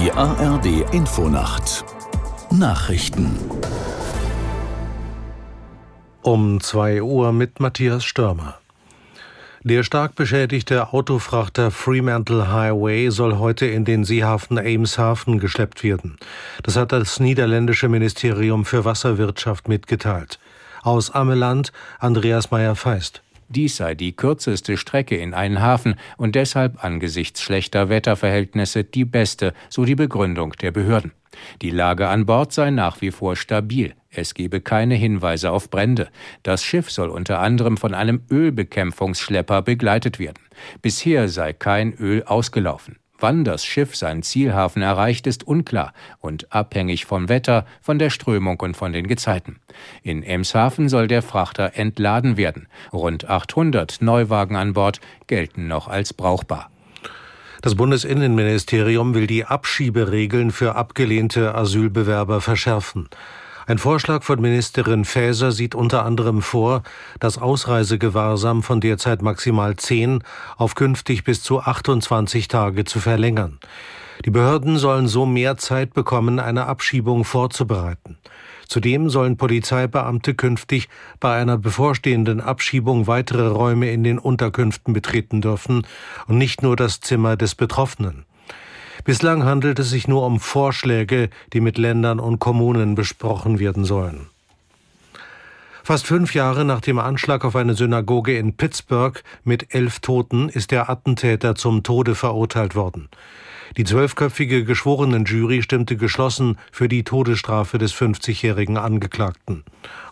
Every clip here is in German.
Die ARD Infonacht Nachrichten um 2 Uhr mit Matthias Stürmer. Der stark beschädigte Autofrachter Fremantle Highway soll heute in den Seehafen Ameshaven geschleppt werden. Das hat das niederländische Ministerium für Wasserwirtschaft mitgeteilt. Aus Ameland Andreas Meyer-Feist. Dies sei die kürzeste Strecke in einen Hafen und deshalb angesichts schlechter Wetterverhältnisse die beste, so die Begründung der Behörden. Die Lage an Bord sei nach wie vor stabil. Es gebe keine Hinweise auf Brände. Das Schiff soll unter anderem von einem Ölbekämpfungsschlepper begleitet werden. Bisher sei kein Öl ausgelaufen. Wann das Schiff seinen Zielhafen erreicht, ist unklar und abhängig vom Wetter, von der Strömung und von den Gezeiten. In Emshaven soll der Frachter entladen werden. Rund 800 Neuwagen an Bord gelten noch als brauchbar. Das Bundesinnenministerium will die Abschieberegeln für abgelehnte Asylbewerber verschärfen. Ein Vorschlag von Ministerin Faeser sieht unter anderem vor, das Ausreisegewahrsam von derzeit maximal zehn auf künftig bis zu 28 Tage zu verlängern. Die Behörden sollen so mehr Zeit bekommen, eine Abschiebung vorzubereiten. Zudem sollen Polizeibeamte künftig bei einer bevorstehenden Abschiebung weitere Räume in den Unterkünften betreten dürfen und nicht nur das Zimmer des Betroffenen. Bislang handelt es sich nur um Vorschläge, die mit Ländern und Kommunen besprochen werden sollen. Fast fünf Jahre nach dem Anschlag auf eine Synagoge in Pittsburgh mit elf Toten ist der Attentäter zum Tode verurteilt worden. Die zwölfköpfige Geschworenenjury stimmte geschlossen für die Todesstrafe des 50-jährigen Angeklagten.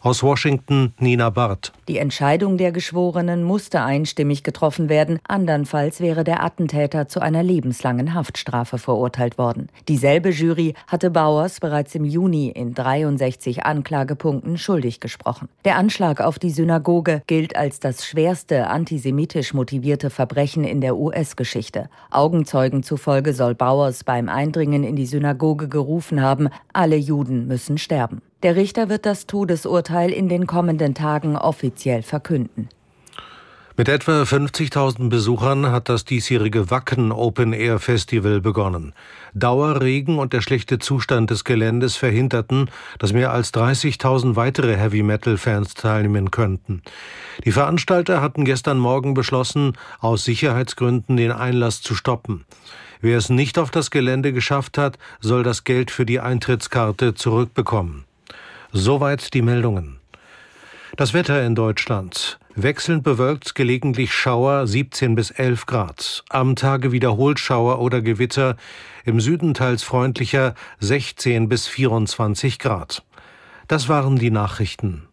Aus Washington Nina Barth. Die Entscheidung der Geschworenen musste einstimmig getroffen werden, andernfalls wäre der Attentäter zu einer lebenslangen Haftstrafe verurteilt worden. Dieselbe Jury hatte Bauers bereits im Juni in 63 Anklagepunkten schuldig gesprochen. Der Anschlag auf die Synagoge gilt als das schwerste antisemitisch motivierte Verbrechen in der US-Geschichte. Augenzeugen zufolge soll Bauers beim Eindringen in die Synagoge gerufen haben, alle Juden müssen sterben. Der Richter wird das Todesurteil in den kommenden Tagen offiziell verkünden. Mit etwa 50.000 Besuchern hat das diesjährige Wacken Open Air Festival begonnen. Dauerregen und der schlechte Zustand des Geländes verhinderten, dass mehr als 30.000 weitere Heavy Metal Fans teilnehmen könnten. Die Veranstalter hatten gestern Morgen beschlossen, aus Sicherheitsgründen den Einlass zu stoppen. Wer es nicht auf das Gelände geschafft hat, soll das Geld für die Eintrittskarte zurückbekommen. Soweit die Meldungen. Das Wetter in Deutschland. Wechselnd bewölkt, gelegentlich Schauer 17 bis 11 Grad. Am Tage wiederholt Schauer oder Gewitter. Im Süden teils freundlicher 16 bis 24 Grad. Das waren die Nachrichten.